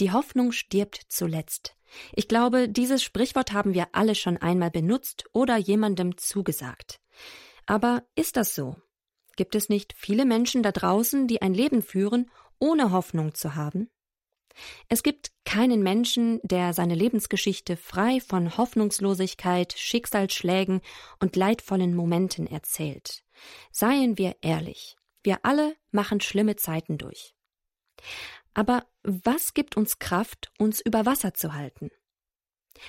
Die Hoffnung stirbt zuletzt. Ich glaube, dieses Sprichwort haben wir alle schon einmal benutzt oder jemandem zugesagt. Aber ist das so? Gibt es nicht viele Menschen da draußen, die ein Leben führen, ohne Hoffnung zu haben? Es gibt keinen Menschen, der seine Lebensgeschichte frei von Hoffnungslosigkeit, Schicksalsschlägen und leidvollen Momenten erzählt. Seien wir ehrlich, wir alle machen schlimme Zeiten durch. Aber was gibt uns Kraft, uns über Wasser zu halten?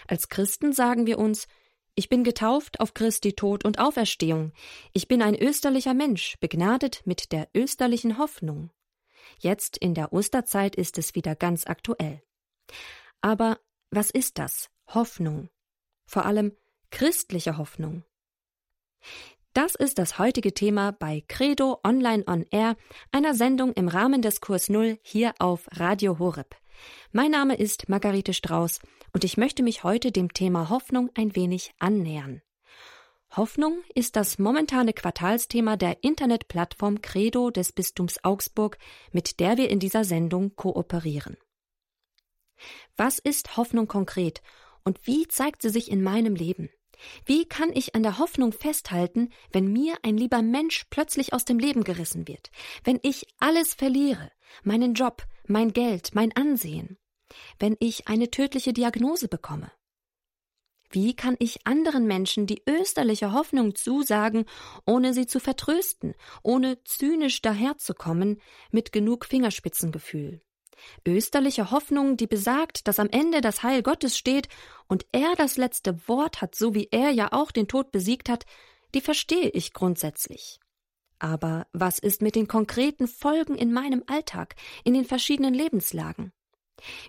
Als Christen sagen wir uns, ich bin getauft auf Christi Tod und Auferstehung. Ich bin ein österlicher Mensch, begnadet mit der österlichen Hoffnung. Jetzt in der Osterzeit ist es wieder ganz aktuell. Aber was ist das? Hoffnung. Vor allem christliche Hoffnung. Das ist das heutige Thema bei Credo Online on Air, einer Sendung im Rahmen des Kurs Null hier auf Radio Horeb. Mein Name ist Margarete Strauß und ich möchte mich heute dem Thema Hoffnung ein wenig annähern. Hoffnung ist das momentane Quartalsthema der Internetplattform Credo des Bistums Augsburg, mit der wir in dieser Sendung kooperieren. Was ist Hoffnung konkret und wie zeigt sie sich in meinem Leben? Wie kann ich an der Hoffnung festhalten, wenn mir ein lieber Mensch plötzlich aus dem Leben gerissen wird, wenn ich alles verliere, meinen Job, mein Geld, mein Ansehen, wenn ich eine tödliche Diagnose bekomme? Wie kann ich anderen Menschen die österliche Hoffnung zusagen, ohne sie zu vertrösten, ohne zynisch daherzukommen, mit genug Fingerspitzengefühl? Österliche Hoffnung, die besagt, dass am Ende das Heil Gottes steht und er das letzte Wort hat, so wie er ja auch den Tod besiegt hat, die verstehe ich grundsätzlich. Aber was ist mit den konkreten Folgen in meinem Alltag, in den verschiedenen Lebenslagen?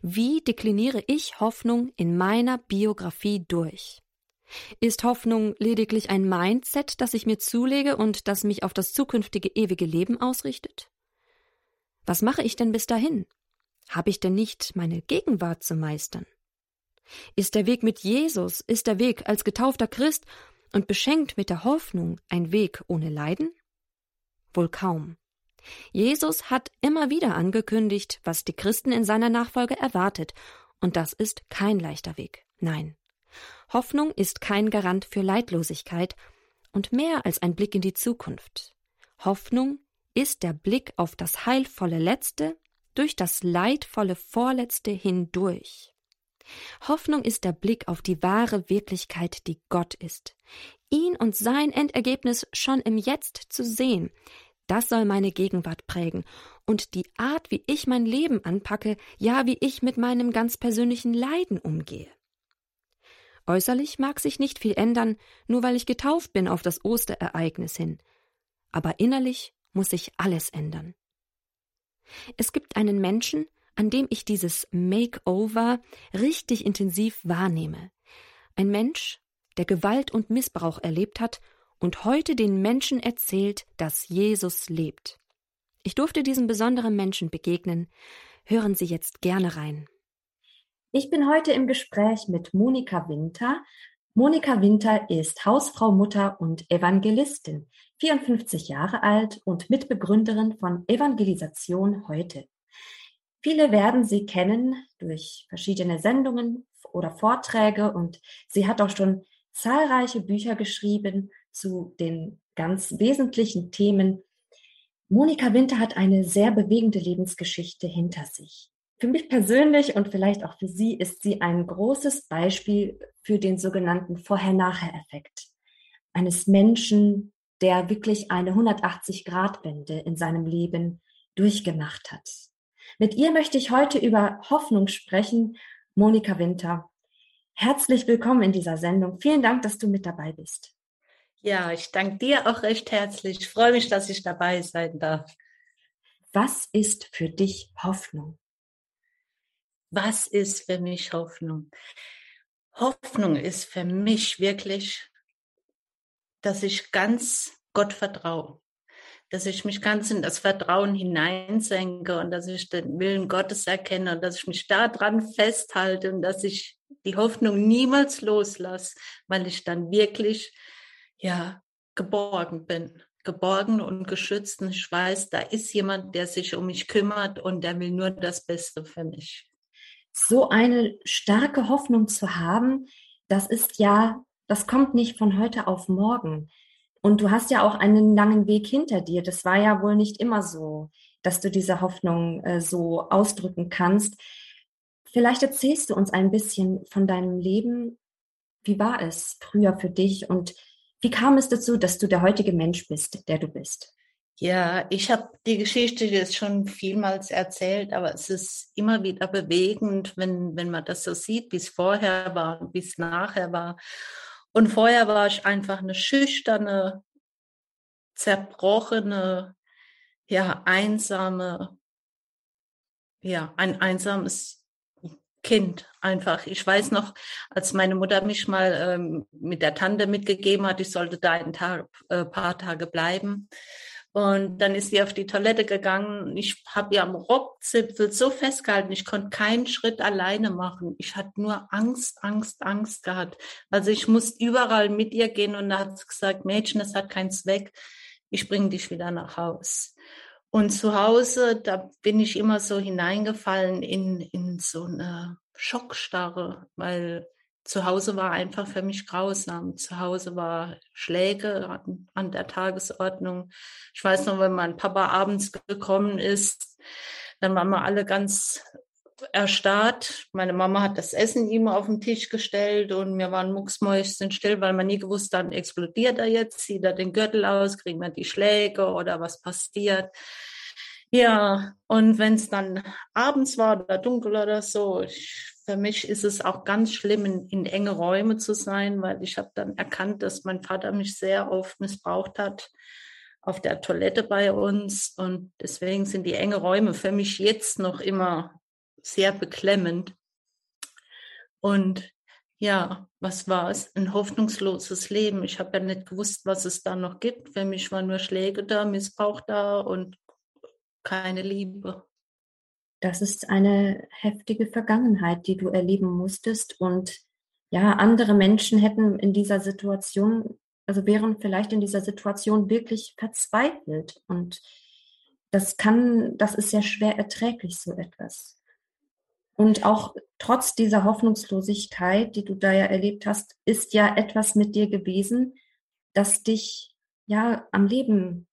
Wie dekliniere ich Hoffnung in meiner Biografie durch? Ist Hoffnung lediglich ein Mindset, das ich mir zulege und das mich auf das zukünftige ewige Leben ausrichtet? Was mache ich denn bis dahin? Habe ich denn nicht meine Gegenwart zu meistern? Ist der Weg mit Jesus, ist der Weg als getaufter Christ und beschenkt mit der Hoffnung ein Weg ohne Leiden? Wohl kaum. Jesus hat immer wieder angekündigt, was die Christen in seiner Nachfolge erwartet, und das ist kein leichter Weg. Nein. Hoffnung ist kein Garant für Leidlosigkeit und mehr als ein Blick in die Zukunft. Hoffnung ist der Blick auf das heilvolle Letzte durch das leidvolle Vorletzte hindurch. Hoffnung ist der Blick auf die wahre Wirklichkeit, die Gott ist. Ihn und sein Endergebnis schon im Jetzt zu sehen, das soll meine Gegenwart prägen und die Art, wie ich mein Leben anpacke, ja, wie ich mit meinem ganz persönlichen Leiden umgehe. Äußerlich mag sich nicht viel ändern, nur weil ich getauft bin auf das Osterereignis hin. Aber innerlich muss sich alles ändern. Es gibt einen Menschen, an dem ich dieses Makeover richtig intensiv wahrnehme. Ein Mensch, der Gewalt und Missbrauch erlebt hat und heute den Menschen erzählt, dass Jesus lebt. Ich durfte diesem besonderen Menschen begegnen. Hören Sie jetzt gerne rein. Ich bin heute im Gespräch mit Monika Winter. Monika Winter ist Hausfrau, Mutter und Evangelistin, 54 Jahre alt und Mitbegründerin von Evangelisation heute. Viele werden sie kennen durch verschiedene Sendungen oder Vorträge und sie hat auch schon zahlreiche Bücher geschrieben zu den ganz wesentlichen Themen. Monika Winter hat eine sehr bewegende Lebensgeschichte hinter sich. Für mich persönlich und vielleicht auch für Sie ist sie ein großes Beispiel für den sogenannten Vorher-Nachher-Effekt eines Menschen, der wirklich eine 180-Grad-Wende in seinem Leben durchgemacht hat. Mit ihr möchte ich heute über Hoffnung sprechen. Monika Winter, herzlich willkommen in dieser Sendung. Vielen Dank, dass du mit dabei bist. Ja, ich danke dir auch recht herzlich. Ich freue mich, dass ich dabei sein darf. Was ist für dich Hoffnung? Was ist für mich Hoffnung? Hoffnung ist für mich wirklich, dass ich ganz Gott vertraue, dass ich mich ganz in das Vertrauen hineinsenke und dass ich den Willen Gottes erkenne und dass ich mich daran festhalte und dass ich die Hoffnung niemals loslasse, weil ich dann wirklich ja geborgen bin, geborgen und geschützt und ich weiß, da ist jemand, der sich um mich kümmert und der will nur das Beste für mich. So eine starke Hoffnung zu haben, das ist ja, das kommt nicht von heute auf morgen. Und du hast ja auch einen langen Weg hinter dir. Das war ja wohl nicht immer so, dass du diese Hoffnung äh, so ausdrücken kannst. Vielleicht erzählst du uns ein bisschen von deinem Leben. Wie war es früher für dich und wie kam es dazu, dass du der heutige Mensch bist, der du bist? Ja, ich habe die Geschichte jetzt schon vielmals erzählt, aber es ist immer wieder bewegend, wenn, wenn man das so sieht, wie es vorher war, wie es nachher war. Und vorher war ich einfach eine schüchterne, zerbrochene, ja, einsame, ja, ein einsames Kind einfach. Ich weiß noch, als meine Mutter mich mal ähm, mit der Tante mitgegeben hat, ich sollte da ein Tag, äh, paar Tage bleiben. Und dann ist sie auf die Toilette gegangen. Ich habe ihr am Rockzipfel so festgehalten, ich konnte keinen Schritt alleine machen. Ich hatte nur Angst, Angst, Angst gehabt. Also ich musste überall mit ihr gehen und da hat sie gesagt, Mädchen, das hat keinen Zweck. Ich bringe dich wieder nach Haus. Und zu Hause, da bin ich immer so hineingefallen in, in so eine Schockstarre, weil zu Hause war einfach für mich grausam. Zu Hause war Schläge an, der Tagesordnung. Ich weiß noch, wenn mein Papa abends gekommen ist, dann waren wir alle ganz erstarrt. Meine Mama hat das Essen ihm auf den Tisch gestellt und wir waren mucksmäuschen still, weil man nie gewusst hat, explodiert er jetzt, zieht er den Gürtel aus, kriegen wir die Schläge oder was passiert. Ja, und wenn es dann abends war oder dunkel oder so, ich für mich ist es auch ganz schlimm, in, in enge Räume zu sein, weil ich habe dann erkannt, dass mein Vater mich sehr oft missbraucht hat auf der Toilette bei uns. Und deswegen sind die enge Räume für mich jetzt noch immer sehr beklemmend. Und ja, was war es? Ein hoffnungsloses Leben. Ich habe ja nicht gewusst, was es da noch gibt. Für mich waren nur Schläge da, Missbrauch da und keine Liebe das ist eine heftige Vergangenheit, die du erleben musstest. Und ja, andere Menschen hätten in dieser Situation, also wären vielleicht in dieser Situation wirklich verzweifelt. Und das kann, das ist sehr schwer erträglich, so etwas. Und auch trotz dieser Hoffnungslosigkeit, die du da ja erlebt hast, ist ja etwas mit dir gewesen, das dich ja am Leben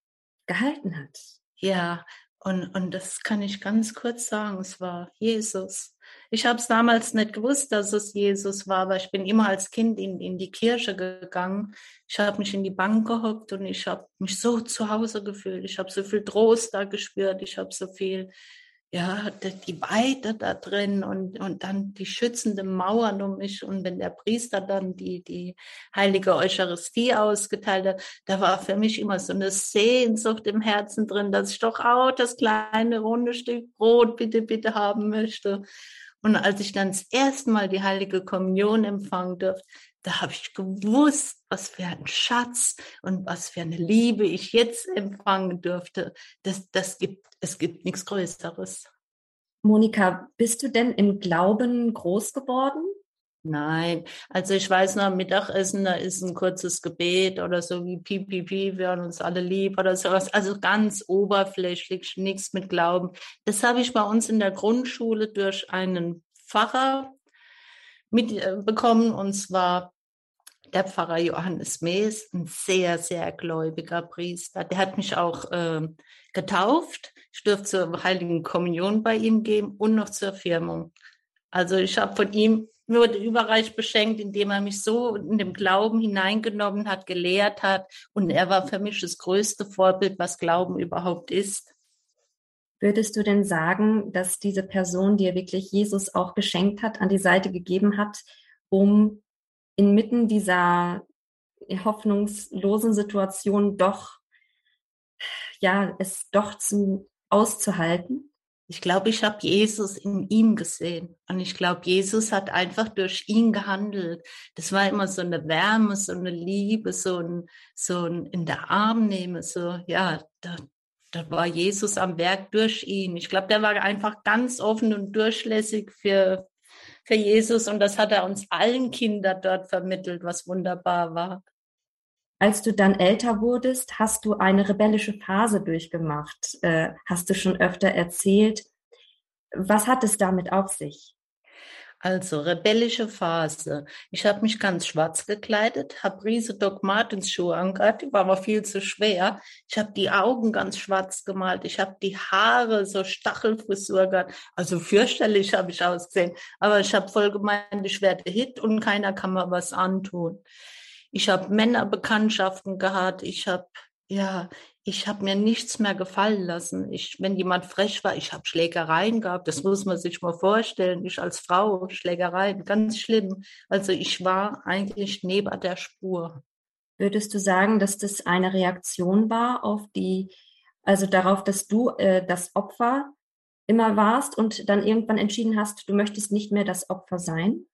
gehalten hat. Ja, und, und das kann ich ganz kurz sagen, es war Jesus. Ich habe es damals nicht gewusst, dass es Jesus war, aber ich bin immer als Kind in, in die Kirche gegangen. Ich habe mich in die Bank gehockt und ich habe mich so zu Hause gefühlt. Ich habe so viel Trost da gespürt. Ich habe so viel ja, die Weite da drin und, und dann die schützende Mauern um mich. Und wenn der Priester dann die, die heilige Eucharistie ausgeteilt hat, da war für mich immer so eine Sehnsucht im Herzen drin, dass ich doch auch das kleine runde Stück Brot bitte, bitte haben möchte. Und als ich dann das erste Mal die heilige Kommunion empfangen durfte, da habe ich gewusst, was für ein Schatz und was für eine Liebe ich jetzt empfangen dürfte. Das, das gibt, es gibt nichts Größeres. Monika, bist du denn im Glauben groß geworden? Nein, also ich weiß noch, Mittagessen, da ist ein kurzes Gebet oder so wie Piep, wir haben uns alle lieb oder sowas. Also ganz oberflächlich, nichts mit Glauben. Das habe ich bei uns in der Grundschule durch einen Pfarrer mitbekommen, und zwar der Pfarrer Johannes Mees, ein sehr, sehr gläubiger Priester. Der hat mich auch äh, getauft. Ich durfte zur Heiligen Kommunion bei ihm gehen und noch zur Firmung. Also ich habe von ihm wurde überreich beschenkt, indem er mich so in dem Glauben hineingenommen hat, gelehrt hat. Und er war für mich das größte Vorbild, was Glauben überhaupt ist. Würdest du denn sagen, dass diese Person dir wirklich Jesus auch geschenkt hat, an die Seite gegeben hat, um inmitten dieser hoffnungslosen Situation doch, ja, es doch zu auszuhalten? Ich glaube, ich habe Jesus in ihm gesehen. Und ich glaube, Jesus hat einfach durch ihn gehandelt. Das war immer so eine Wärme, so eine Liebe, so ein, so ein in der Arm nehmen, so, ja, da, da war Jesus am Werk durch ihn. Ich glaube, der war einfach ganz offen und durchlässig für, für Jesus und das hat er uns allen Kindern dort vermittelt, was wunderbar war. Als du dann älter wurdest, hast du eine rebellische Phase durchgemacht, äh, hast du schon öfter erzählt. Was hat es damit auf sich? Also rebellische Phase. Ich habe mich ganz schwarz gekleidet, habe riese Doc Martens Schuhe angehabt, die waren aber viel zu schwer. Ich habe die Augen ganz schwarz gemalt, ich habe die Haare so Stachelfrisur gehabt. Also fürchterlich habe ich ausgesehen, aber ich habe voll gemeint, ich werde Hit und keiner kann mir was antun. Ich habe Männerbekanntschaften gehabt, ich habe ja, ich habe mir nichts mehr gefallen lassen. Ich, wenn jemand frech war, ich habe Schlägereien gehabt. Das muss man sich mal vorstellen. Ich als Frau Schlägereien, ganz schlimm. Also ich war eigentlich neben der Spur. Würdest du sagen, dass das eine Reaktion war auf die, also darauf, dass du äh, das Opfer immer warst und dann irgendwann entschieden hast, du möchtest nicht mehr das Opfer sein?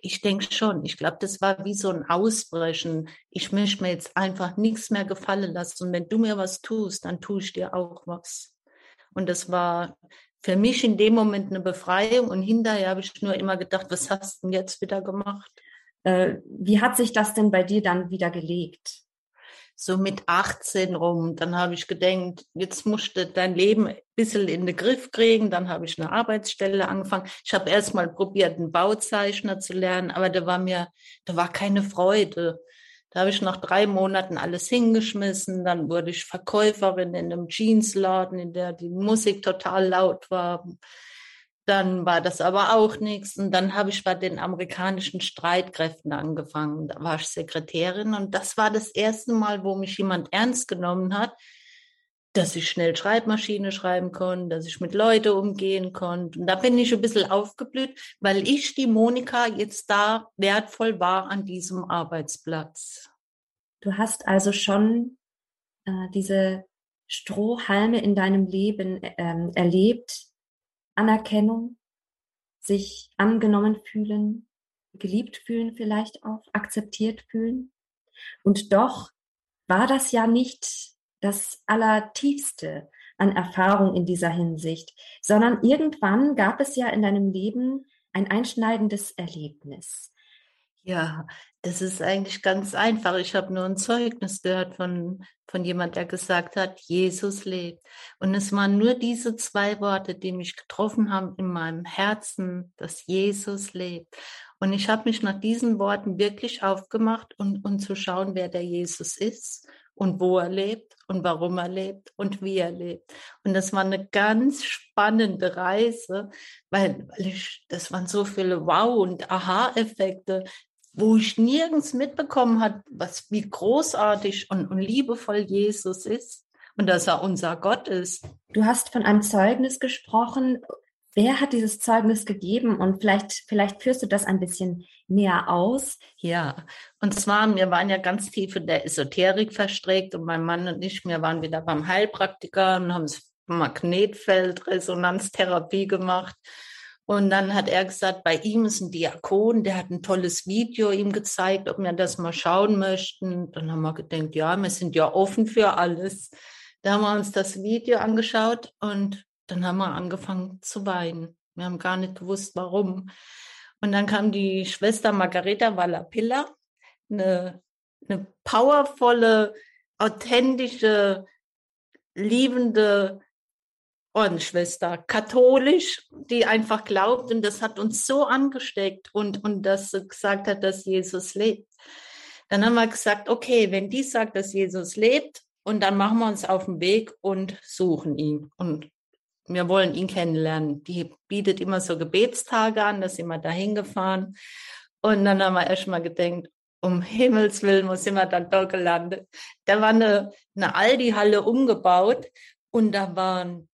Ich denke schon. Ich glaube, das war wie so ein Ausbrechen. Ich möchte mir jetzt einfach nichts mehr gefallen lassen. Und wenn du mir was tust, dann tue ich dir auch was. Und das war für mich in dem Moment eine Befreiung. Und hinterher habe ich nur immer gedacht, was hast du denn jetzt wieder gemacht? Äh, wie hat sich das denn bei dir dann wieder gelegt? So mit 18 rum. Dann habe ich gedacht, jetzt musst du dein Leben ein bisschen in den Griff kriegen. Dann habe ich eine Arbeitsstelle angefangen. Ich habe erst mal probiert, einen Bauzeichner zu lernen, aber da war mir, da war keine Freude. Da habe ich nach drei Monaten alles hingeschmissen. Dann wurde ich Verkäuferin in einem Jeansladen, in der die Musik total laut war. Dann war das aber auch nichts. Und dann habe ich bei den amerikanischen Streitkräften angefangen. Da war ich Sekretärin. Und das war das erste Mal, wo mich jemand ernst genommen hat, dass ich schnell Schreibmaschine schreiben konnte, dass ich mit Leuten umgehen konnte. Und da bin ich ein bisschen aufgeblüht, weil ich, die Monika, jetzt da wertvoll war an diesem Arbeitsplatz. Du hast also schon äh, diese Strohhalme in deinem Leben ähm, erlebt, Anerkennung, sich angenommen fühlen, geliebt fühlen vielleicht auch, akzeptiert fühlen. Und doch war das ja nicht das Allertiefste an Erfahrung in dieser Hinsicht, sondern irgendwann gab es ja in deinem Leben ein einschneidendes Erlebnis. Ja, das ist eigentlich ganz einfach. Ich habe nur ein Zeugnis gehört von, von jemand, der gesagt hat, Jesus lebt. Und es waren nur diese zwei Worte, die mich getroffen haben in meinem Herzen, dass Jesus lebt. Und ich habe mich nach diesen Worten wirklich aufgemacht und, und zu schauen, wer der Jesus ist und wo er lebt und warum er lebt und wie er lebt. Und das war eine ganz spannende Reise, weil, weil ich, das waren so viele Wow- und Aha-Effekte, wo ich nirgends mitbekommen hat, was wie großartig und, und liebevoll Jesus ist und dass er unser Gott ist. Du hast von einem Zeugnis gesprochen. Wer hat dieses Zeugnis gegeben? Und vielleicht, vielleicht führst du das ein bisschen näher aus. Ja, und zwar, wir waren ja ganz tief in der Esoterik verstrickt und mein Mann und ich, wir waren wieder beim Heilpraktiker und haben Magnetfeldresonanztherapie gemacht. Und dann hat er gesagt, bei ihm ist ein Diakon, der hat ein tolles Video ihm gezeigt, ob wir das mal schauen möchten. Dann haben wir gedacht, ja, wir sind ja offen für alles. Da haben wir uns das Video angeschaut und dann haben wir angefangen zu weinen. Wir haben gar nicht gewusst, warum. Und dann kam die Schwester Margareta Wallapilla, eine, eine powervolle, authentische, liebende Ordensschwester, katholisch, die einfach glaubt und das hat uns so angesteckt und, und das gesagt hat, dass Jesus lebt. Dann haben wir gesagt, okay, wenn die sagt, dass Jesus lebt, und dann machen wir uns auf den Weg und suchen ihn. Und wir wollen ihn kennenlernen. Die bietet immer so Gebetstage an, da sind wir dahin gefahren. Und dann haben wir erst mal gedacht, um Himmels Willen, wo sind wir dann dort gelandet? Da war eine, eine Aldi-Halle umgebaut und da waren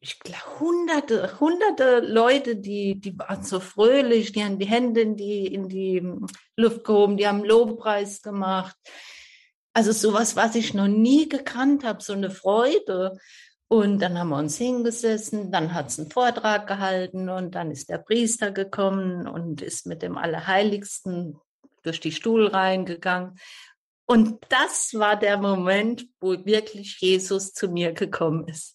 ich glaube, hunderte, hunderte Leute, die, die waren so fröhlich, die haben die Hände in die, in die Luft gehoben, die haben Lobpreis gemacht. Also sowas, was ich noch nie gekannt habe, so eine Freude. Und dann haben wir uns hingesessen, dann hat es einen Vortrag gehalten und dann ist der Priester gekommen und ist mit dem Allerheiligsten durch die Stuhlreihen gegangen. Und das war der Moment, wo wirklich Jesus zu mir gekommen ist.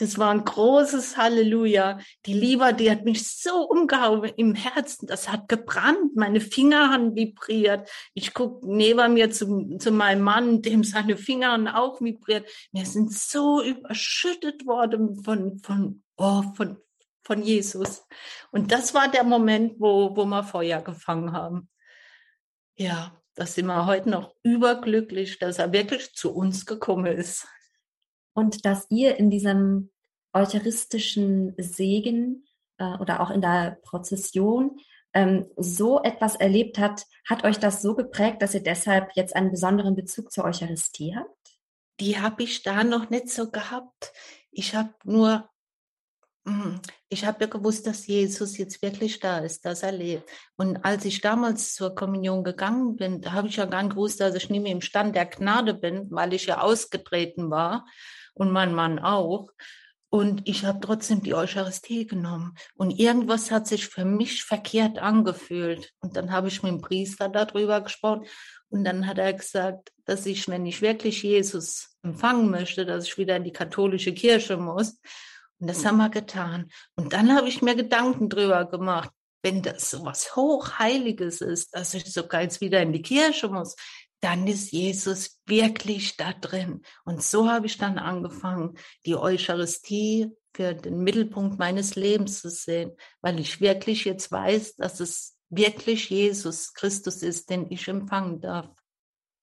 Das war ein großes Halleluja. Die Liebe, die hat mich so umgehauen im Herzen. Das hat gebrannt. Meine Finger haben vibriert. Ich gucke neben mir zu, zu meinem Mann, dem seine Finger auch vibriert. Wir sind so überschüttet worden von, von, oh, von, von Jesus. Und das war der Moment, wo, wo wir Feuer gefangen haben. Ja, da sind wir heute noch überglücklich, dass er wirklich zu uns gekommen ist. Und dass ihr in diesem eucharistischen Segen äh, oder auch in der Prozession ähm, so etwas erlebt habt, hat euch das so geprägt, dass ihr deshalb jetzt einen besonderen Bezug zur Eucharistie habt? Die habe ich da noch nicht so gehabt. Ich habe nur Mhm. Ich habe ja gewusst, dass Jesus jetzt wirklich da ist, dass er lebt. Und als ich damals zur Kommunion gegangen bin, da habe ich ja gar nicht gewusst, dass ich nicht mehr im Stand der Gnade bin, weil ich ja ausgetreten war und mein Mann auch. Und ich habe trotzdem die Eucharistie genommen. Und irgendwas hat sich für mich verkehrt angefühlt. Und dann habe ich mit dem Priester darüber gesprochen. Und dann hat er gesagt, dass ich, wenn ich wirklich Jesus empfangen möchte, dass ich wieder in die katholische Kirche muss. Und das haben wir getan. Und dann habe ich mir Gedanken drüber gemacht, wenn das so was Hochheiliges ist, dass ich sogar jetzt wieder in die Kirche muss, dann ist Jesus wirklich da drin. Und so habe ich dann angefangen, die Eucharistie für den Mittelpunkt meines Lebens zu sehen, weil ich wirklich jetzt weiß, dass es wirklich Jesus Christus ist, den ich empfangen darf.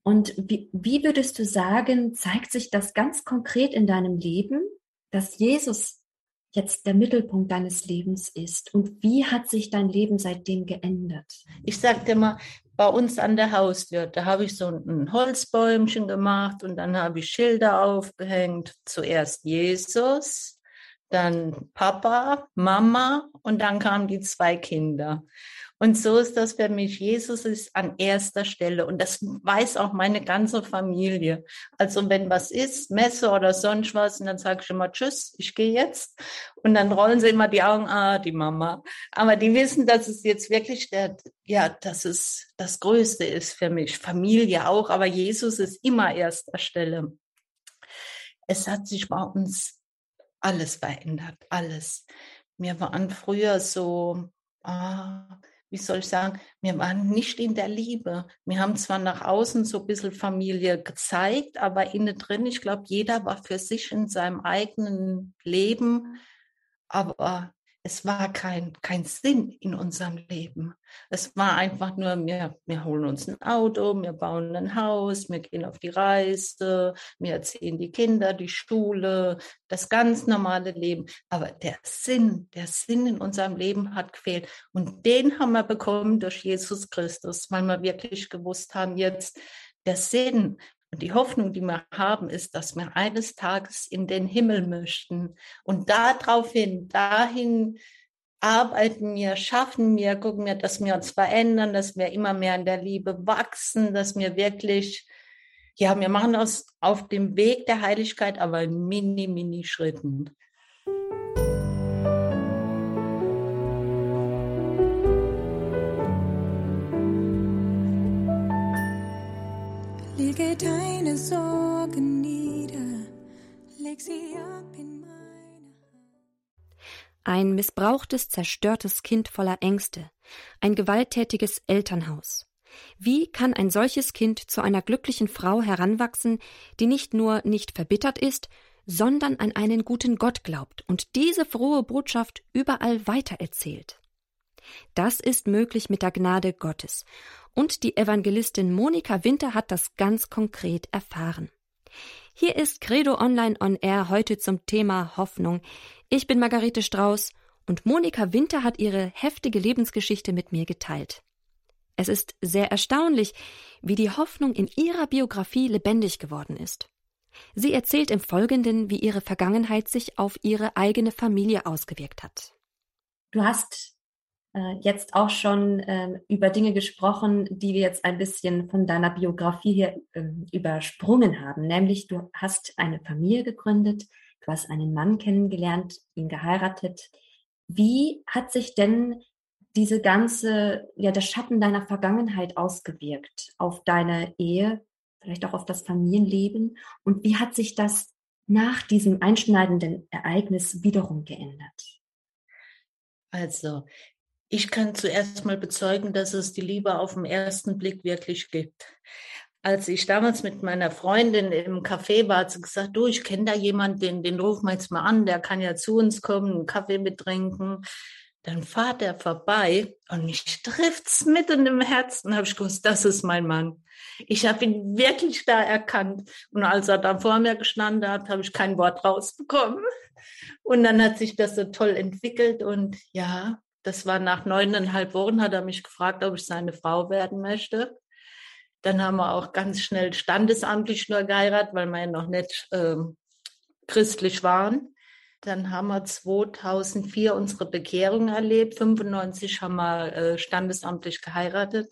Und wie, wie würdest du sagen, zeigt sich das ganz konkret in deinem Leben, dass Jesus jetzt der Mittelpunkt deines Lebens ist? Und wie hat sich dein Leben seitdem geändert? Ich sagte mal, bei uns an der Haustür, da habe ich so ein Holzbäumchen gemacht und dann habe ich Schilder aufgehängt. Zuerst Jesus, dann Papa, Mama und dann kamen die zwei Kinder. Und so ist das für mich. Jesus ist an erster Stelle und das weiß auch meine ganze Familie. Also wenn was ist, Messe oder sonst was, und dann sage ich immer Tschüss, ich gehe jetzt. Und dann rollen sie immer die Augen, ah, die Mama. Aber die wissen, dass es jetzt wirklich der, ja, dass es das Größte ist für mich. Familie auch, aber Jesus ist immer erster Stelle. Es hat sich bei uns alles verändert, alles. Wir waren früher so, ah, wie soll ich sagen, wir waren nicht in der Liebe. Wir haben zwar nach außen so ein bisschen Familie gezeigt, aber innen drin, ich glaube, jeder war für sich in seinem eigenen Leben. Aber es war kein, kein Sinn in unserem Leben. Es war einfach nur, wir, wir holen uns ein Auto, wir bauen ein Haus, wir gehen auf die Reise, wir erziehen die Kinder, die Schule, das ganz normale Leben. Aber der Sinn, der Sinn in unserem Leben hat gefehlt. Und den haben wir bekommen durch Jesus Christus, weil wir wirklich gewusst haben, jetzt der Sinn, und die Hoffnung, die wir haben, ist, dass wir eines Tages in den Himmel möchten. Und daraufhin, dahin arbeiten wir, schaffen wir, gucken wir, dass wir uns verändern, dass wir immer mehr in der Liebe wachsen, dass wir wirklich, ja, wir machen das auf dem Weg der Heiligkeit, aber in mini, mini Schritten. Sorgen nieder, leg sie ab in meine Hand. Ein missbrauchtes, zerstörtes Kind voller Ängste, ein gewalttätiges Elternhaus. Wie kann ein solches Kind zu einer glücklichen Frau heranwachsen, die nicht nur nicht verbittert ist, sondern an einen guten Gott glaubt und diese frohe Botschaft überall weitererzählt? Das ist möglich mit der Gnade Gottes. Und die Evangelistin Monika Winter hat das ganz konkret erfahren. Hier ist Credo Online on Air heute zum Thema Hoffnung. Ich bin Margarete Strauß und Monika Winter hat ihre heftige Lebensgeschichte mit mir geteilt. Es ist sehr erstaunlich, wie die Hoffnung in ihrer Biografie lebendig geworden ist. Sie erzählt im Folgenden, wie ihre Vergangenheit sich auf ihre eigene Familie ausgewirkt hat. Du hast jetzt auch schon äh, über Dinge gesprochen, die wir jetzt ein bisschen von deiner Biografie hier äh, übersprungen haben. Nämlich, du hast eine Familie gegründet, du hast einen Mann kennengelernt, ihn geheiratet. Wie hat sich denn diese ganze, ja, der Schatten deiner Vergangenheit ausgewirkt auf deine Ehe, vielleicht auch auf das Familienleben? Und wie hat sich das nach diesem einschneidenden Ereignis wiederum geändert? Also, ich kann zuerst mal bezeugen, dass es die Liebe auf den ersten Blick wirklich gibt. als ich damals mit meiner Freundin im Café war, hat sie gesagt, du, ich kenne da jemanden, den, den rufen wir jetzt mal an, der kann ja zu uns kommen, einen Kaffee mittrinken. Dann fahrt er vorbei und mich trifft's mitten im Herzen. habe ich gewusst, das ist mein Mann. Ich habe ihn wirklich da erkannt. Und als er dann vor mir gestanden hat, habe ich kein Wort rausbekommen. Und dann hat sich das so toll entwickelt. Und ja, das war nach neuneinhalb Wochen, hat er mich gefragt, ob ich seine Frau werden möchte. Dann haben wir auch ganz schnell standesamtlich nur geheiratet, weil wir ja noch nicht ähm, christlich waren. Dann haben wir 2004 unsere Bekehrung erlebt. 95 haben wir äh, standesamtlich geheiratet.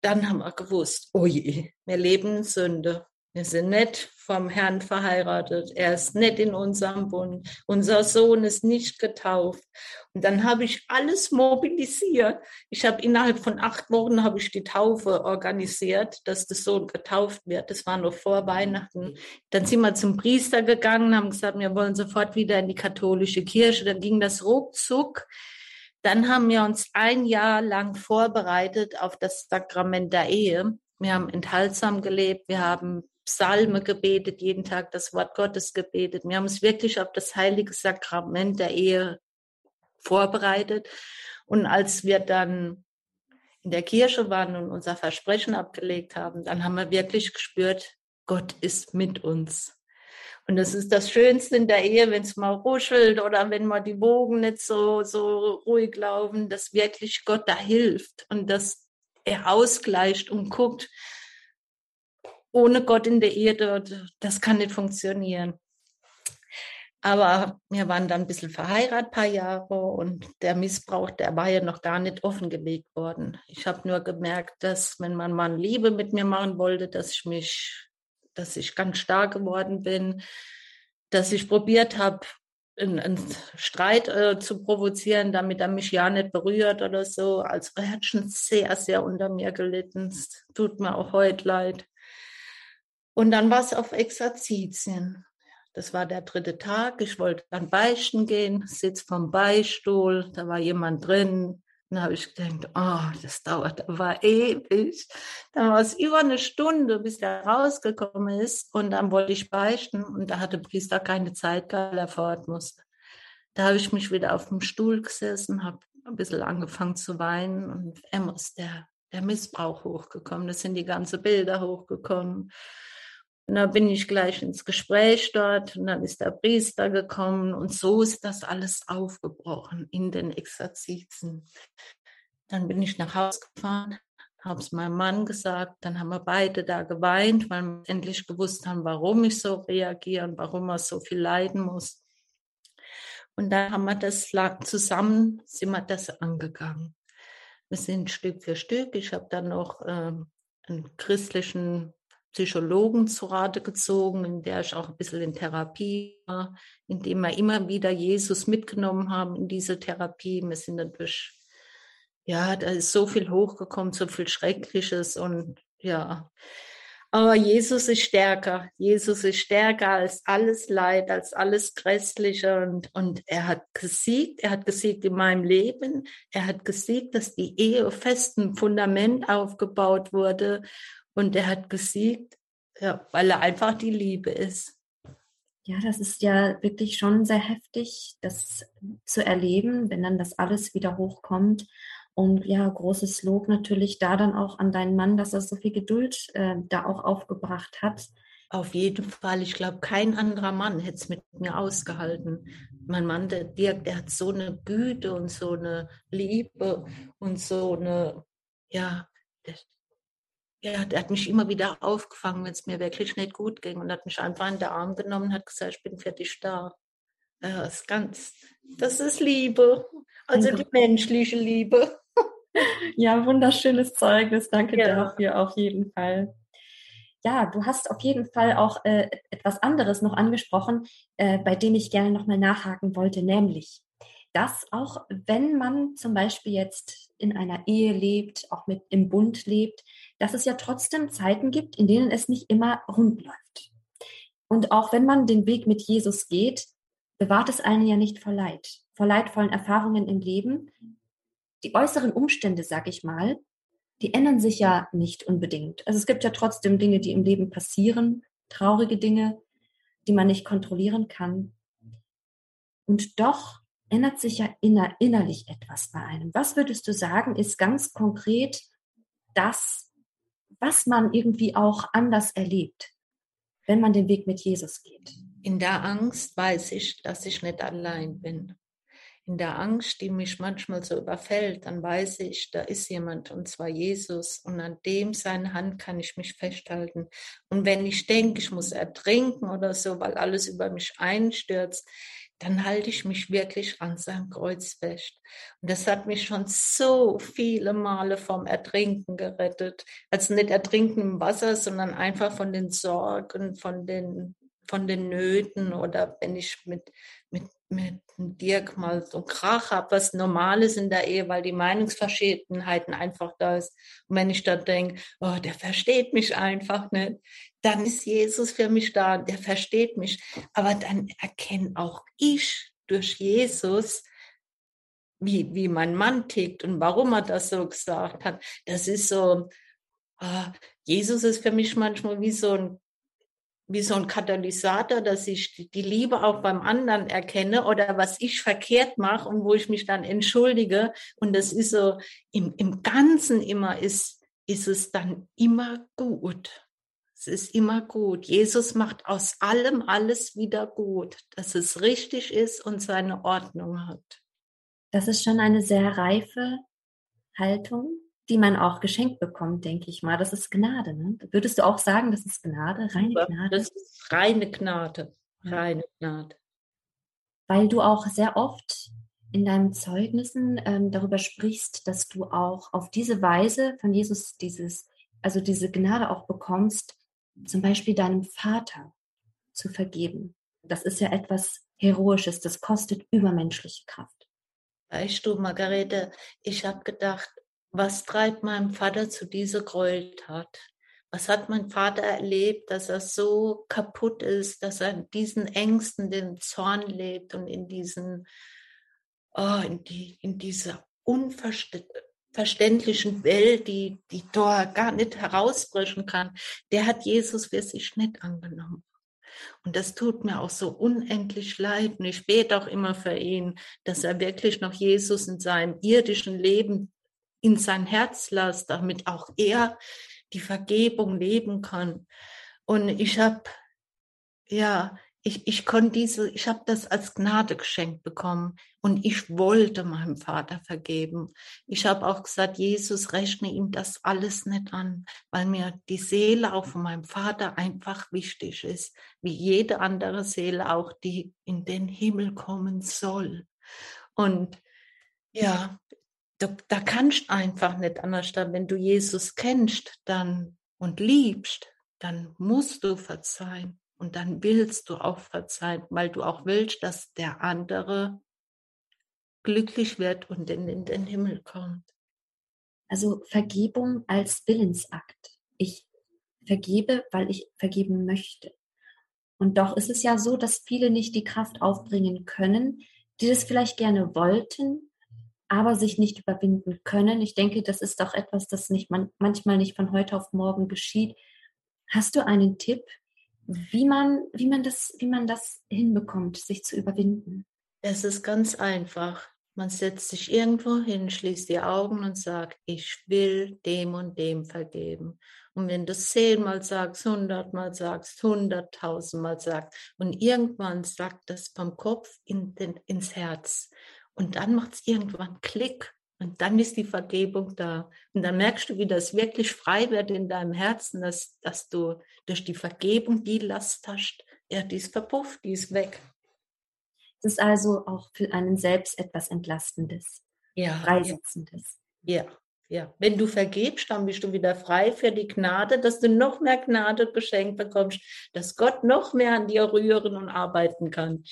dann haben wir gewusst, oh je, wir leben in Sünde. Wir sind nicht vom Herrn verheiratet. Er ist nicht in unserem Bund. Unser Sohn ist nicht getauft. Und dann habe ich alles mobilisiert. Ich habe innerhalb von acht Wochen habe ich die Taufe organisiert, dass der Sohn getauft wird. Das war noch vor Weihnachten. Dann sind wir zum Priester gegangen, haben gesagt, wir wollen sofort wieder in die katholische Kirche. Dann ging das ruckzuck. Dann haben wir uns ein Jahr lang vorbereitet auf das Sakrament der Ehe. Wir haben enthaltsam gelebt. Wir haben Psalme gebetet, jeden Tag das Wort Gottes gebetet. Wir haben uns wirklich auf das heilige Sakrament der Ehe vorbereitet. Und als wir dann in der Kirche waren und unser Versprechen abgelegt haben, dann haben wir wirklich gespürt, Gott ist mit uns. Und das ist das Schönste in der Ehe, wenn es mal ruschelt oder wenn mal die Wogen nicht so, so ruhig laufen, dass wirklich Gott da hilft und dass er ausgleicht und guckt, ohne Gott in der Ehe, das kann nicht funktionieren. Aber wir waren dann ein bisschen verheiratet, paar Jahre, und der Missbrauch, der war ja noch gar nicht offengelegt worden. Ich habe nur gemerkt, dass wenn mein Mann Liebe mit mir machen wollte, dass ich mich, dass ich ganz stark geworden bin, dass ich probiert habe, einen, einen Streit äh, zu provozieren, damit er mich ja nicht berührt oder so. Also er hat schon sehr, sehr unter mir gelitten. Es tut mir auch heute leid. Und dann war es auf Exerzitien. Das war der dritte Tag. Ich wollte dann beichten gehen, sitz vom Beistuhl, da war jemand drin. Dann habe ich gedacht, oh, das dauert aber ewig. Dann war es über eine Stunde, bis er rausgekommen ist. Und dann wollte ich beichten und da hatte Priester keine Zeit, weil er fort musste. Da habe ich mich wieder auf dem Stuhl gesessen, habe ein bisschen angefangen zu weinen und immer ist der, der Missbrauch hochgekommen. Das sind die ganzen Bilder hochgekommen. Und dann bin ich gleich ins Gespräch dort und dann ist der Priester gekommen und so ist das alles aufgebrochen in den Exerzitien. Dann bin ich nach Hause gefahren, habe es meinem Mann gesagt, dann haben wir beide da geweint, weil wir endlich gewusst haben, warum ich so reagiere und warum man so viel leiden muss. Und dann haben wir das zusammen, sind wir das angegangen. Wir sind Stück für Stück. Ich habe dann noch äh, einen christlichen Psychologen zu Rate gezogen, in der ich auch ein bisschen in Therapie war, in dem wir immer wieder Jesus mitgenommen haben in diese Therapie. Wir sind natürlich, ja, da ist so viel hochgekommen, so viel Schreckliches und ja. Aber Jesus ist stärker. Jesus ist stärker als alles Leid, als alles Grässliche und, und er hat gesiegt. Er hat gesiegt in meinem Leben. Er hat gesiegt, dass die Ehe festen Fundament aufgebaut wurde und er hat gesiegt, ja, weil er einfach die Liebe ist. Ja, das ist ja wirklich schon sehr heftig, das zu erleben, wenn dann das alles wieder hochkommt. Und ja, großes Lob natürlich da dann auch an deinen Mann, dass er so viel Geduld äh, da auch aufgebracht hat. Auf jeden Fall. Ich glaube, kein anderer Mann hätte es mit mir ausgehalten. Mein Mann, der Dirk, der hat so eine Güte und so eine Liebe und so eine, ja, der, ja, der hat mich immer wieder aufgefangen, wenn es mir wirklich nicht gut ging und hat mich einfach in den Arm genommen und hat gesagt, ich bin für dich da. Ja, das ist ganz, das ist Liebe. Also die menschliche Liebe. Ja, wunderschönes Zeugnis. Danke ja. dafür auf jeden Fall. Ja, du hast auf jeden Fall auch äh, etwas anderes noch angesprochen, äh, bei dem ich gerne nochmal nachhaken wollte, nämlich dass auch wenn man zum Beispiel jetzt in einer Ehe lebt, auch mit im Bund lebt, dass es ja trotzdem Zeiten gibt, in denen es nicht immer rund läuft. Und auch wenn man den Weg mit Jesus geht, bewahrt es einen ja nicht vor Leid, vor leidvollen Erfahrungen im Leben. Die äußeren Umstände, sag ich mal, die ändern sich ja nicht unbedingt. Also es gibt ja trotzdem Dinge, die im Leben passieren, traurige Dinge, die man nicht kontrollieren kann. Und doch ändert sich ja inner, innerlich etwas bei einem. Was würdest du sagen, ist ganz konkret das, was man irgendwie auch anders erlebt, wenn man den Weg mit Jesus geht? In der Angst weiß ich, dass ich nicht allein bin in der Angst, die mich manchmal so überfällt, dann weiß ich, da ist jemand und zwar Jesus und an dem seine Hand kann ich mich festhalten. Und wenn ich denke, ich muss ertrinken oder so, weil alles über mich einstürzt, dann halte ich mich wirklich an seinem Kreuz fest. Und das hat mich schon so viele Male vom Ertrinken gerettet. Also nicht Ertrinken im Wasser, sondern einfach von den Sorgen, von den, von den Nöten oder wenn ich mit, mit mit Dirk mal so Krach habe, was normal ist in der Ehe, weil die Meinungsverschiedenheiten einfach da ist. Und wenn ich dann denke, oh, der versteht mich einfach nicht, dann ist Jesus für mich da, der versteht mich. Aber dann erkenne auch ich durch Jesus, wie, wie mein Mann tickt und warum er das so gesagt hat. Das ist so, uh, Jesus ist für mich manchmal wie so ein wie so ein Katalysator, dass ich die Liebe auch beim anderen erkenne oder was ich verkehrt mache und wo ich mich dann entschuldige. Und das ist so, im, im Ganzen immer ist, ist es dann immer gut. Es ist immer gut. Jesus macht aus allem alles wieder gut, dass es richtig ist und seine Ordnung hat. Das ist schon eine sehr reife Haltung, die man auch geschenkt bekommt, denke ich mal. Das ist Gnade. Ne? Würdest du auch sagen, das ist Gnade, reine Gnade? Das ist reine Gnade, reine Gnade. Weil du auch sehr oft in deinen Zeugnissen ähm, darüber sprichst, dass du auch auf diese Weise von Jesus dieses, also diese Gnade auch bekommst, zum Beispiel deinem Vater zu vergeben. Das ist ja etwas Heroisches, das kostet übermenschliche Kraft. Weißt du, Margarete, ich habe gedacht, was treibt meinem Vater zu dieser Gräueltat? Was hat mein Vater erlebt, dass er so kaputt ist, dass er in diesen Ängsten, den Zorn lebt und in diesen, oh, in, die, in dieser unverständlichen Welt, die, die dort gar nicht herausbrechen kann, der hat Jesus für sich nicht angenommen. Und das tut mir auch so unendlich leid. Und ich bete auch immer für ihn, dass er wirklich noch Jesus in seinem irdischen Leben in sein Herz lässt, damit auch er die Vergebung leben kann. Und ich habe, ja, ich, ich konnte diese, ich habe das als Gnade geschenkt bekommen und ich wollte meinem Vater vergeben. Ich habe auch gesagt, Jesus rechne ihm das alles nicht an, weil mir die Seele auch von meinem Vater einfach wichtig ist, wie jede andere Seele auch, die in den Himmel kommen soll. Und ja, da, da kannst einfach nicht anders. Wenn du Jesus kennst dann und liebst, dann musst du verzeihen und dann willst du auch verzeihen, weil du auch willst, dass der andere glücklich wird und in, in den Himmel kommt. Also Vergebung als Willensakt. Ich vergebe, weil ich vergeben möchte. Und doch ist es ja so, dass viele nicht die Kraft aufbringen können, die das vielleicht gerne wollten, aber sich nicht überwinden können. Ich denke, das ist doch etwas, das nicht man, manchmal nicht von heute auf morgen geschieht. Hast du einen Tipp, wie man, wie man das, wie man das hinbekommt, sich zu überwinden? Es ist ganz einfach. Man setzt sich irgendwo hin, schließt die Augen und sagt, ich will dem und dem vergeben. Und wenn du zehnmal sagst, hundertmal sagst, hunderttausendmal sagst und irgendwann sagt das vom Kopf in den, ins Herz. Und dann macht es irgendwann Klick und dann ist die Vergebung da. Und dann merkst du, wie das wirklich frei wird in deinem Herzen, dass, dass du durch die Vergebung die Last hast. Ja, die ist verpufft, die ist weg. Das ist also auch für einen selbst etwas Entlastendes, ja, Freisetzendes. Ja, ja. Wenn du vergebst, dann bist du wieder frei für die Gnade, dass du noch mehr Gnade geschenkt bekommst, dass Gott noch mehr an dir rühren und arbeiten kann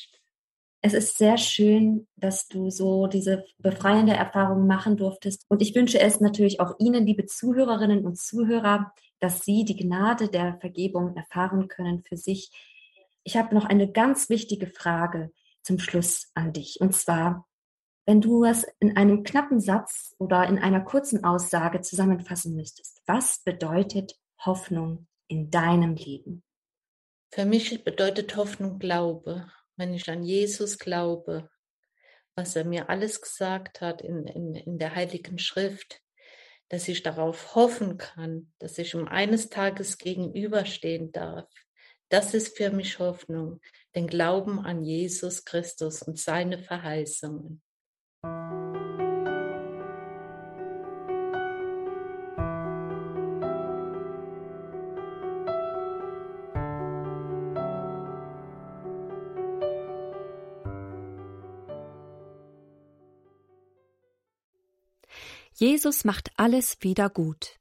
es ist sehr schön, dass du so diese befreiende Erfahrung machen durftest. Und ich wünsche es natürlich auch Ihnen, liebe Zuhörerinnen und Zuhörer, dass Sie die Gnade der Vergebung erfahren können für sich. Ich habe noch eine ganz wichtige Frage zum Schluss an dich. Und zwar, Wenn du es in einem knappen Satz oder in einer kurzen Aussage zusammenfassen müsstest, was bedeutet Hoffnung in deinem Leben? Für mich bedeutet Hoffnung Glaube. Wenn ich an Jesus glaube, was er mir alles gesagt hat in, in, in der Heiligen Schrift, dass ich darauf hoffen kann, dass ich um eines Tages gegenüberstehen darf. Das ist für mich Hoffnung, den Glauben an Jesus Christus und seine Verheißungen. Jesus macht alles wieder gut.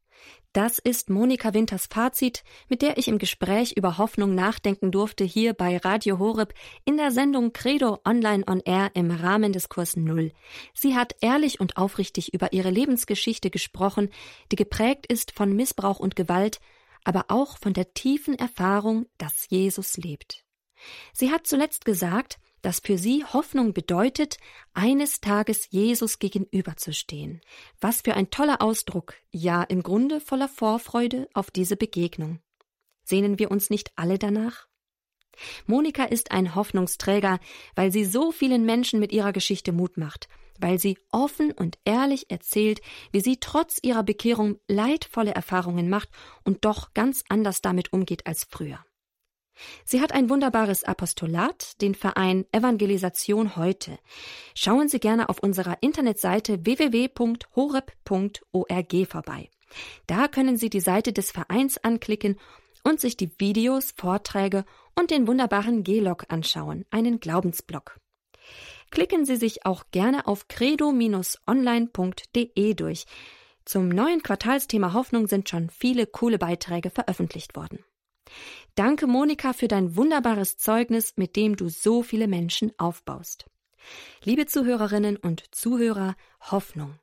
Das ist Monika Winters Fazit, mit der ich im Gespräch über Hoffnung nachdenken durfte hier bei Radio Horeb in der Sendung Credo Online on Air im Rahmen des Kurs Null. Sie hat ehrlich und aufrichtig über ihre Lebensgeschichte gesprochen, die geprägt ist von Missbrauch und Gewalt, aber auch von der tiefen Erfahrung, dass Jesus lebt. Sie hat zuletzt gesagt, dass für sie Hoffnung bedeutet, eines Tages Jesus gegenüberzustehen. Was für ein toller Ausdruck, ja im Grunde voller Vorfreude auf diese Begegnung. Sehnen wir uns nicht alle danach? Monika ist ein Hoffnungsträger, weil sie so vielen Menschen mit ihrer Geschichte Mut macht, weil sie offen und ehrlich erzählt, wie sie trotz ihrer Bekehrung leidvolle Erfahrungen macht und doch ganz anders damit umgeht als früher. Sie hat ein wunderbares Apostolat, den Verein Evangelisation heute. Schauen Sie gerne auf unserer Internetseite www.horeb.org vorbei. Da können Sie die Seite des Vereins anklicken und sich die Videos, Vorträge und den wunderbaren G-Log anschauen, einen Glaubensblog. Klicken Sie sich auch gerne auf credo-online.de durch. Zum neuen Quartalsthema Hoffnung sind schon viele coole Beiträge veröffentlicht worden. Danke, Monika, für dein wunderbares Zeugnis, mit dem du so viele Menschen aufbaust. Liebe Zuhörerinnen und Zuhörer, Hoffnung.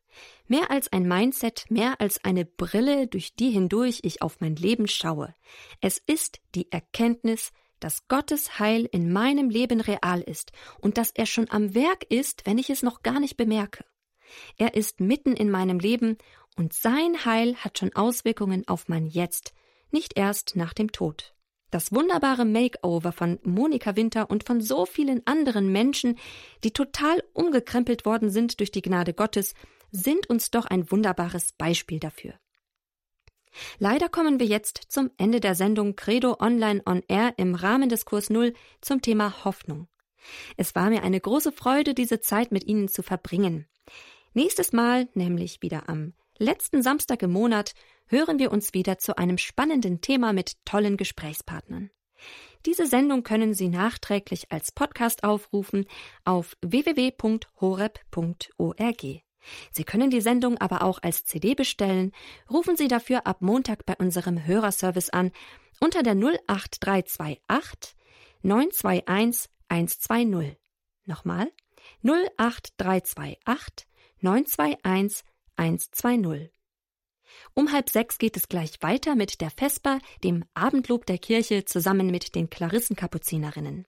Mehr als ein Mindset, mehr als eine Brille, durch die hindurch ich auf mein Leben schaue. Es ist die Erkenntnis, dass Gottes Heil in meinem Leben real ist und dass er schon am Werk ist, wenn ich es noch gar nicht bemerke. Er ist mitten in meinem Leben und sein Heil hat schon Auswirkungen auf mein Jetzt, nicht erst nach dem Tod. Das wunderbare Makeover von Monika Winter und von so vielen anderen Menschen, die total umgekrempelt worden sind durch die Gnade Gottes, sind uns doch ein wunderbares Beispiel dafür. Leider kommen wir jetzt zum Ende der Sendung Credo Online on Air im Rahmen des Kurs Null zum Thema Hoffnung. Es war mir eine große Freude, diese Zeit mit Ihnen zu verbringen. Nächstes Mal, nämlich wieder am letzten Samstag im Monat, hören wir uns wieder zu einem spannenden Thema mit tollen Gesprächspartnern. Diese Sendung können Sie nachträglich als Podcast aufrufen auf www.horeb.org. Sie können die Sendung aber auch als CD bestellen. Rufen Sie dafür ab Montag bei unserem Hörerservice an unter der 08328 921 120. Nochmal 08328 921 120. Um halb sechs geht es gleich weiter mit der Vesper, dem Abendlob der Kirche, zusammen mit den Klarissenkapuzinerinnen.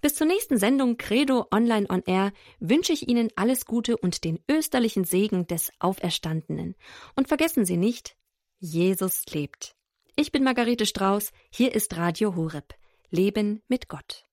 Bis zur nächsten Sendung Credo Online on Air wünsche ich Ihnen alles Gute und den österlichen Segen des Auferstandenen. Und vergessen Sie nicht, Jesus lebt. Ich bin Margarete Strauß, hier ist Radio Horeb. Leben mit Gott.